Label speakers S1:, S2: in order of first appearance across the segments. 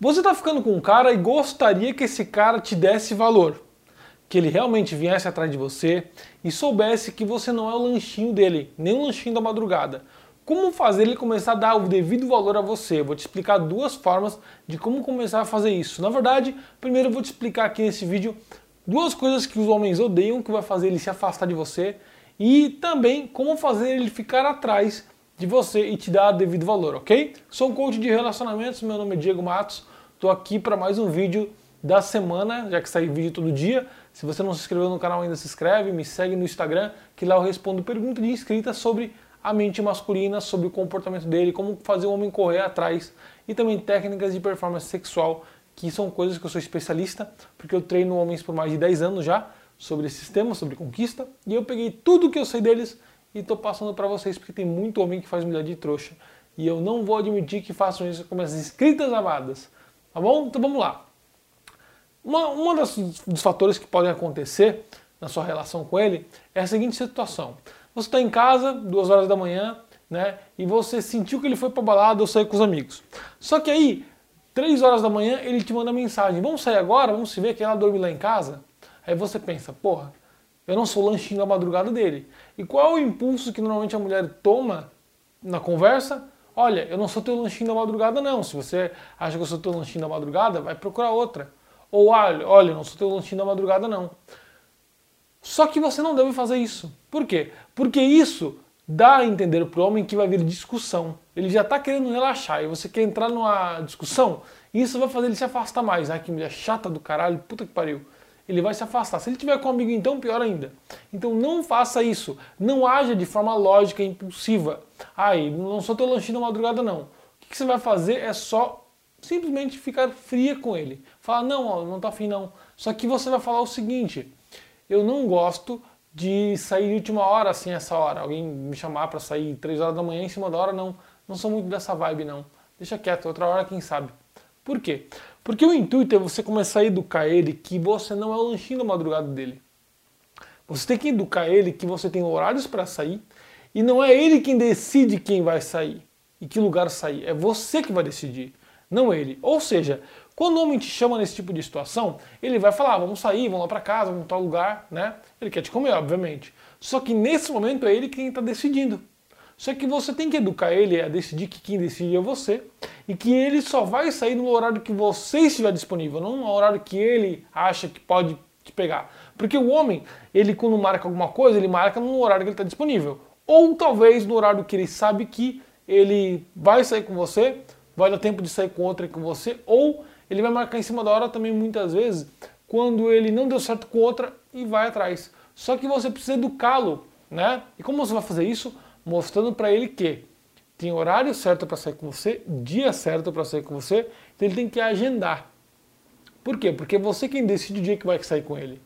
S1: Você está ficando com um cara e gostaria que esse cara te desse valor, que ele realmente viesse atrás de você e soubesse que você não é o lanchinho dele, nem o lanchinho da madrugada. Como fazer ele começar a dar o devido valor a você? vou te explicar duas formas de como começar a fazer isso. Na verdade, primeiro eu vou te explicar aqui nesse vídeo duas coisas que os homens odeiam que vai fazer ele se afastar de você e também como fazer ele ficar atrás de você e te dar devido valor, ok? Sou um coach de relacionamentos, meu nome é Diego Matos, estou aqui para mais um vídeo da semana, já que sai vídeo todo dia. Se você não se inscreveu no canal ainda, se inscreve, me segue no Instagram, que lá eu respondo perguntas de inscritas sobre a mente masculina, sobre o comportamento dele, como fazer o homem correr atrás e também técnicas de performance sexual, que são coisas que eu sou especialista, porque eu treino homens por mais de 10 anos já sobre esses temas, sobre conquista, e eu peguei tudo que eu sei deles e estou passando para vocês porque tem muito homem que faz mulher de trouxa. E eu não vou admitir que façam isso com as inscritas amadas. Tá bom? Então vamos lá. Uma, uma das, dos fatores que podem acontecer na sua relação com ele é a seguinte situação. Você está em casa, duas horas da manhã, né? E você sentiu que ele foi para balada ou sair com os amigos. Só que aí, três horas da manhã, ele te manda mensagem: Vamos sair agora? Vamos se ver que ela dorme lá em casa? Aí você pensa: Porra, eu não sou lanchinho da madrugada dele. E qual é o impulso que normalmente a mulher toma na conversa? Olha, eu não sou teu lanchinho da madrugada, não. Se você acha que eu sou teu lanchinho da madrugada, vai procurar outra. Ou olha, olha, eu não sou teu lanchinho da madrugada, não. Só que você não deve fazer isso. Por quê? Porque isso dá a entender para o homem que vai vir discussão. Ele já está querendo relaxar e você quer entrar numa discussão, isso vai fazer ele se afastar mais. Ai, que mulher chata do caralho, puta que pariu ele vai se afastar. Se ele tiver com um amigo, então, pior ainda. Então não faça isso. Não haja de forma lógica e impulsiva. Ai, não sou teu lanchinho na madrugada, não. O que você vai fazer é só simplesmente ficar fria com ele. Falar, não, ó, não tá afim não. Só que você vai falar o seguinte, eu não gosto de sair de última hora assim essa hora. Alguém me chamar para sair três horas da manhã em cima da hora, não. Não sou muito dessa vibe, não. Deixa quieto, outra hora quem sabe. Por quê? Porque o intuito é você começar a educar ele que você não é o lanchinho da madrugada dele. Você tem que educar ele que você tem horários para sair e não é ele quem decide quem vai sair e que lugar sair. É você que vai decidir, não ele. Ou seja, quando o homem te chama nesse tipo de situação, ele vai falar: ah, vamos sair, vamos lá para casa, vamos para tal lugar, né? Ele quer te comer, obviamente. Só que nesse momento é ele quem está decidindo. Só que você tem que educar ele a decidir que quem decide é você e que ele só vai sair no horário que você estiver disponível, não no horário que ele acha que pode te pegar. Porque o homem, ele quando marca alguma coisa, ele marca no horário que ele está disponível. Ou talvez no horário que ele sabe que ele vai sair com você, vai dar tempo de sair com outra com você, ou ele vai marcar em cima da hora também muitas vezes, quando ele não deu certo com outra e vai atrás. Só que você precisa educá-lo, né? E como você vai fazer isso? mostrando para ele que tem horário certo para sair com você, dia certo para sair com você, então ele tem que agendar. Por quê? Porque é você quem decide o dia que vai sair com ele.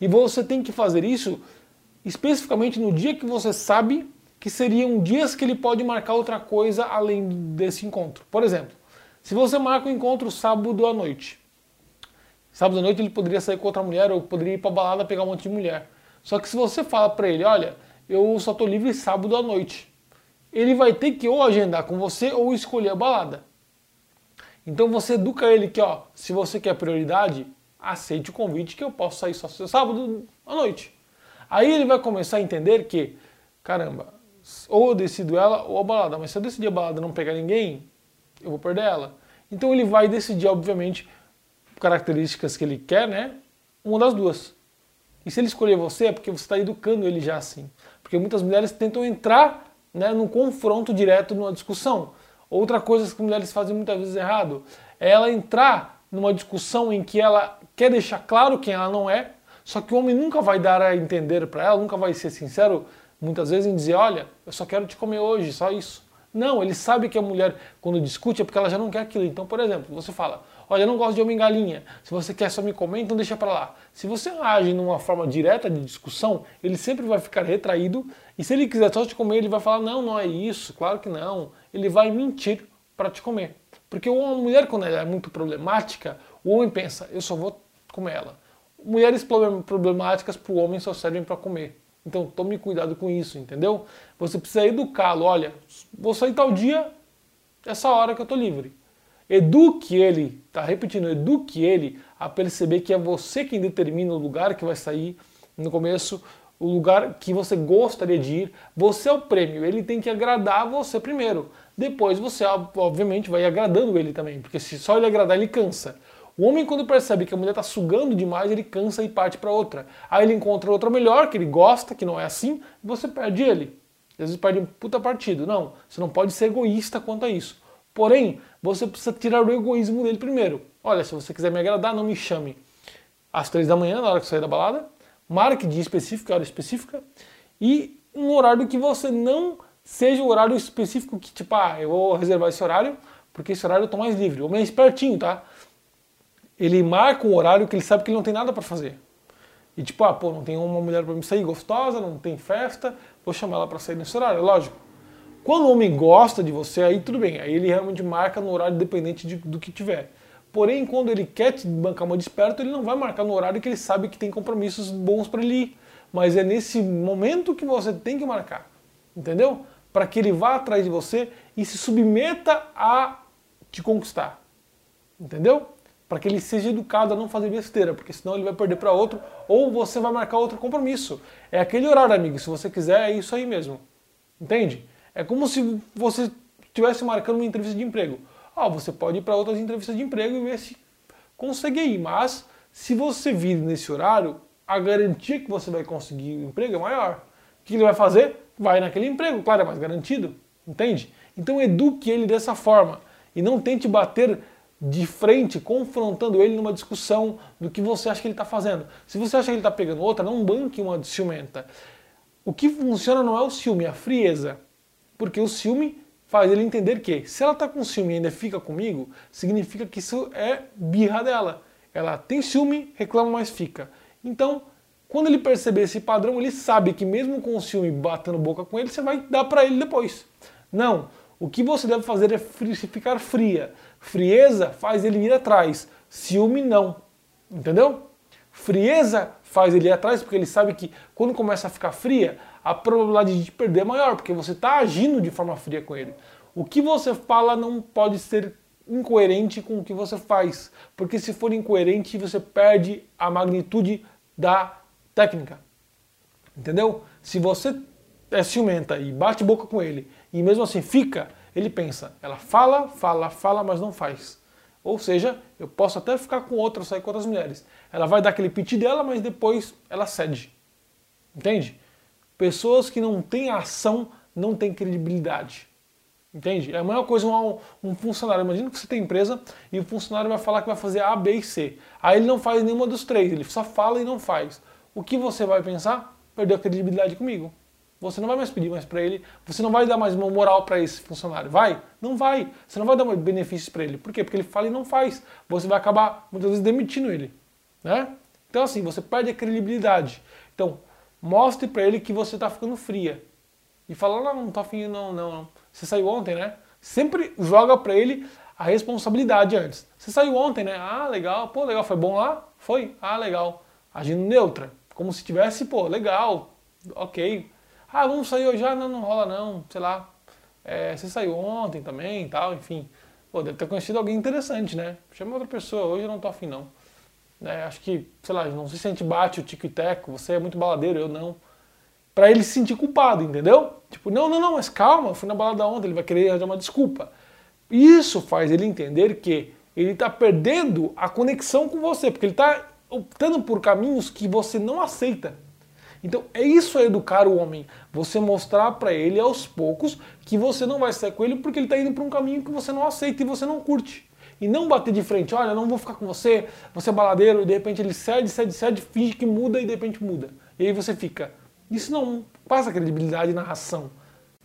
S1: E você tem que fazer isso especificamente no dia que você sabe que seriam dias que ele pode marcar outra coisa além desse encontro. Por exemplo, se você marca um encontro sábado à noite, sábado à noite ele poderia sair com outra mulher ou poderia ir para balada pegar um monte de mulher. Só que se você fala para ele, olha, eu só estou livre sábado à noite. Ele vai ter que ou agendar com você ou escolher a balada. Então você educa ele que, ó, se você quer prioridade, aceite o convite que eu posso sair só sábado à noite. Aí ele vai começar a entender que, caramba, ou eu decido ela ou a balada, mas se eu decidir a balada e não pegar ninguém, eu vou perder ela. Então ele vai decidir, obviamente, características que ele quer, né? Uma das duas. E se ele escolher você, é porque você está educando ele já assim. Porque muitas mulheres tentam entrar né, num confronto direto, numa discussão. Outra coisa que mulheres fazem muitas vezes errado é ela entrar numa discussão em que ela quer deixar claro quem ela não é, só que o homem nunca vai dar a entender para ela, nunca vai ser sincero, muitas vezes, em dizer: Olha, eu só quero te comer hoje, só isso. Não, ele sabe que a mulher, quando discute, é porque ela já não quer aquilo. Então, por exemplo, você fala: Olha, eu não gosto de homem galinha. Se você quer só me comer, então deixa para lá. Se você age numa forma direta de discussão, ele sempre vai ficar retraído. E se ele quiser só te comer, ele vai falar: Não, não é isso, claro que não. Ele vai mentir para te comer. Porque uma mulher, quando ela é muito problemática, o homem pensa: Eu só vou comer ela. Mulheres problemáticas para o homem só servem para comer. Então tome cuidado com isso, entendeu? Você precisa educá-lo. Olha, vou sair tal dia, essa hora que eu estou livre. Eduque ele, tá repetindo, eduque ele a perceber que é você quem determina o lugar que vai sair no começo, o lugar que você gostaria de ir. Você é o prêmio, ele tem que agradar você primeiro. Depois você, obviamente, vai agradando ele também, porque se só ele agradar, ele cansa. O homem, quando percebe que a mulher está sugando demais, ele cansa e parte para outra. Aí ele encontra outra melhor, que ele gosta, que não é assim, e você perde ele. Às vezes perde um puta partido. Não, você não pode ser egoísta quanto a isso. Porém, você precisa tirar o egoísmo dele primeiro. Olha, se você quiser me agradar, não me chame às três da manhã, na hora que sair da balada. Marque dia específico, hora específica. E um horário que você não seja o horário específico que, tipo, ah, eu vou reservar esse horário, porque esse horário eu tô mais livre. O homem é espertinho, tá? Ele marca um horário que ele sabe que ele não tem nada para fazer. E tipo, ah, pô, não tem uma mulher para me sair gostosa, não tem festa, vou chamar ela para sair nesse horário, lógico. Quando o homem gosta de você, aí tudo bem, aí ele realmente marca no horário dependente de, do que tiver. Porém, quando ele quer te bancar uma desperta, ele não vai marcar no horário que ele sabe que tem compromissos bons para ele ir. Mas é nesse momento que você tem que marcar, entendeu? Para que ele vá atrás de você e se submeta a te conquistar, entendeu? Para que ele seja educado a não fazer besteira, porque senão ele vai perder para outro ou você vai marcar outro compromisso. É aquele horário, amigo. Se você quiser, é isso aí mesmo, entende? É como se você estivesse marcando uma entrevista de emprego. Ah, você pode ir para outras entrevistas de emprego e ver se consegue ir, mas se você vir nesse horário, a garantia que você vai conseguir o emprego é maior. O que ele vai fazer? Vai naquele emprego, claro, é mais garantido, entende? Então eduque ele dessa forma e não tente bater de frente, confrontando ele numa discussão do que você acha que ele está fazendo. Se você acha que ele está pegando outra, não banque uma ciumenta. O que funciona não é o ciúme, é a frieza. Porque o ciúme faz ele entender que se ela está com ciúme e ainda fica comigo, significa que isso é birra dela. Ela tem ciúme, reclama, mas fica. Então, quando ele perceber esse padrão, ele sabe que mesmo com o ciúme batendo boca com ele, você vai dar para ele depois. Não. O que você deve fazer é ficar fria. Frieza faz ele ir atrás. Ciúme não. Entendeu? Frieza faz ele ir atrás porque ele sabe que quando começa a ficar fria, a probabilidade de perder é maior, porque você está agindo de forma fria com ele. O que você fala não pode ser incoerente com o que você faz, porque se for incoerente, você perde a magnitude da técnica. Entendeu? Se você é ciumenta e bate boca com ele, e mesmo assim fica, ele pensa, ela fala, fala, fala, mas não faz. Ou seja, eu posso até ficar com outra, sair com outras mulheres. Ela vai dar aquele piti dela, mas depois ela cede. Entende? Pessoas que não têm ação não têm credibilidade. Entende? É a maior coisa um, um funcionário. Imagina que você tem empresa e o funcionário vai falar que vai fazer A, B e C. Aí ele não faz nenhuma dos três, ele só fala e não faz. O que você vai pensar? Perdeu a credibilidade comigo. Você não vai mais pedir mais para ele, você não vai dar mais uma moral para esse funcionário. Vai? Não vai. Você não vai dar mais benefícios para ele. Por quê? Porque ele fala e não faz. Você vai acabar muitas vezes demitindo ele. Né? Então assim, você perde a credibilidade. Então, Mostre para ele que você está ficando fria. E fala, não, não tô afim, não, não, não. Você saiu ontem, né? Sempre joga para ele a responsabilidade antes. Você saiu ontem, né? Ah, legal. Pô, legal. Foi bom lá? Foi? Ah, legal. Agindo neutra. Como se tivesse, pô, legal. Ok. Ah, vamos sair hoje? Ah, não, não rola não. Sei lá. É, você saiu ontem também e tal, enfim. Pô, deve ter conhecido alguém interessante, né? Chama outra pessoa. Hoje eu não tô afim, não. Né? Acho que, sei lá, não sei se a gente bate o tico e teco, você é muito baladeiro, eu não. Para ele se sentir culpado, entendeu? Tipo, não, não, não, mas calma, eu fui na balada ontem, ele vai querer arranjar uma desculpa. Isso faz ele entender que ele está perdendo a conexão com você, porque ele está optando por caminhos que você não aceita. Então é isso educar o homem, você mostrar para ele aos poucos que você não vai sair com ele porque ele está indo para um caminho que você não aceita e você não curte. E não bater de frente, olha, não vou ficar com você, você é baladeiro, e de repente ele cede, cede, cede, finge que muda e de repente muda. E aí você fica. Isso não passa credibilidade na ação.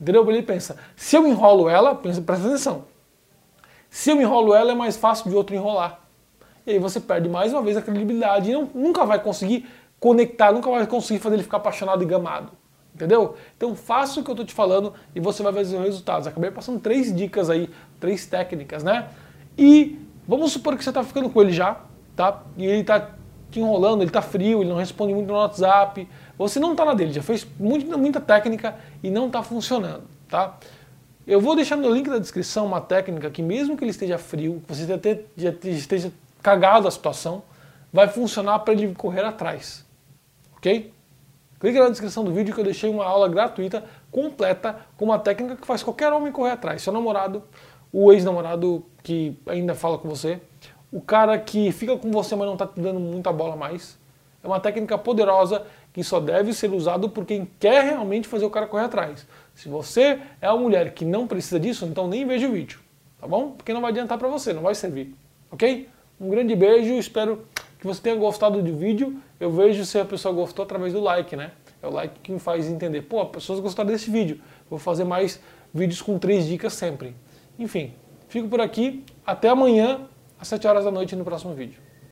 S1: Entendeu? Ele pensa, se eu enrolo ela, pensa, presta atenção. Se eu enrolo ela, é mais fácil de outro enrolar. E aí você perde mais uma vez a credibilidade e não, nunca vai conseguir conectar, nunca vai conseguir fazer ele ficar apaixonado e gamado. Entendeu? Então faça o que eu estou te falando e você vai ver os resultados. Acabei passando três dicas aí, três técnicas, né? E vamos supor que você está ficando com ele já, tá? E ele está te enrolando, ele está frio, ele não responde muito no WhatsApp. Você não está na dele, já fez muita, muita técnica e não está funcionando, tá? Eu vou deixar no link da descrição uma técnica que mesmo que ele esteja frio, que você esteja cagado a situação, vai funcionar para ele correr atrás. Ok? Clique na descrição do vídeo que eu deixei uma aula gratuita, completa, com uma técnica que faz qualquer homem correr atrás. Seu namorado, o ex-namorado que ainda fala com você, o cara que fica com você, mas não está te dando muita bola mais. É uma técnica poderosa que só deve ser usado por quem quer realmente fazer o cara correr atrás. Se você é uma mulher que não precisa disso, então nem veja o vídeo, tá bom? Porque não vai adiantar para você, não vai servir, ok? Um grande beijo, espero que você tenha gostado do vídeo. Eu vejo se a pessoa gostou através do like, né? É o like que me faz entender, pô, as pessoas gostaram desse vídeo. Vou fazer mais vídeos com três dicas sempre. Enfim, fico por aqui. Até amanhã às 7 horas da noite no próximo vídeo.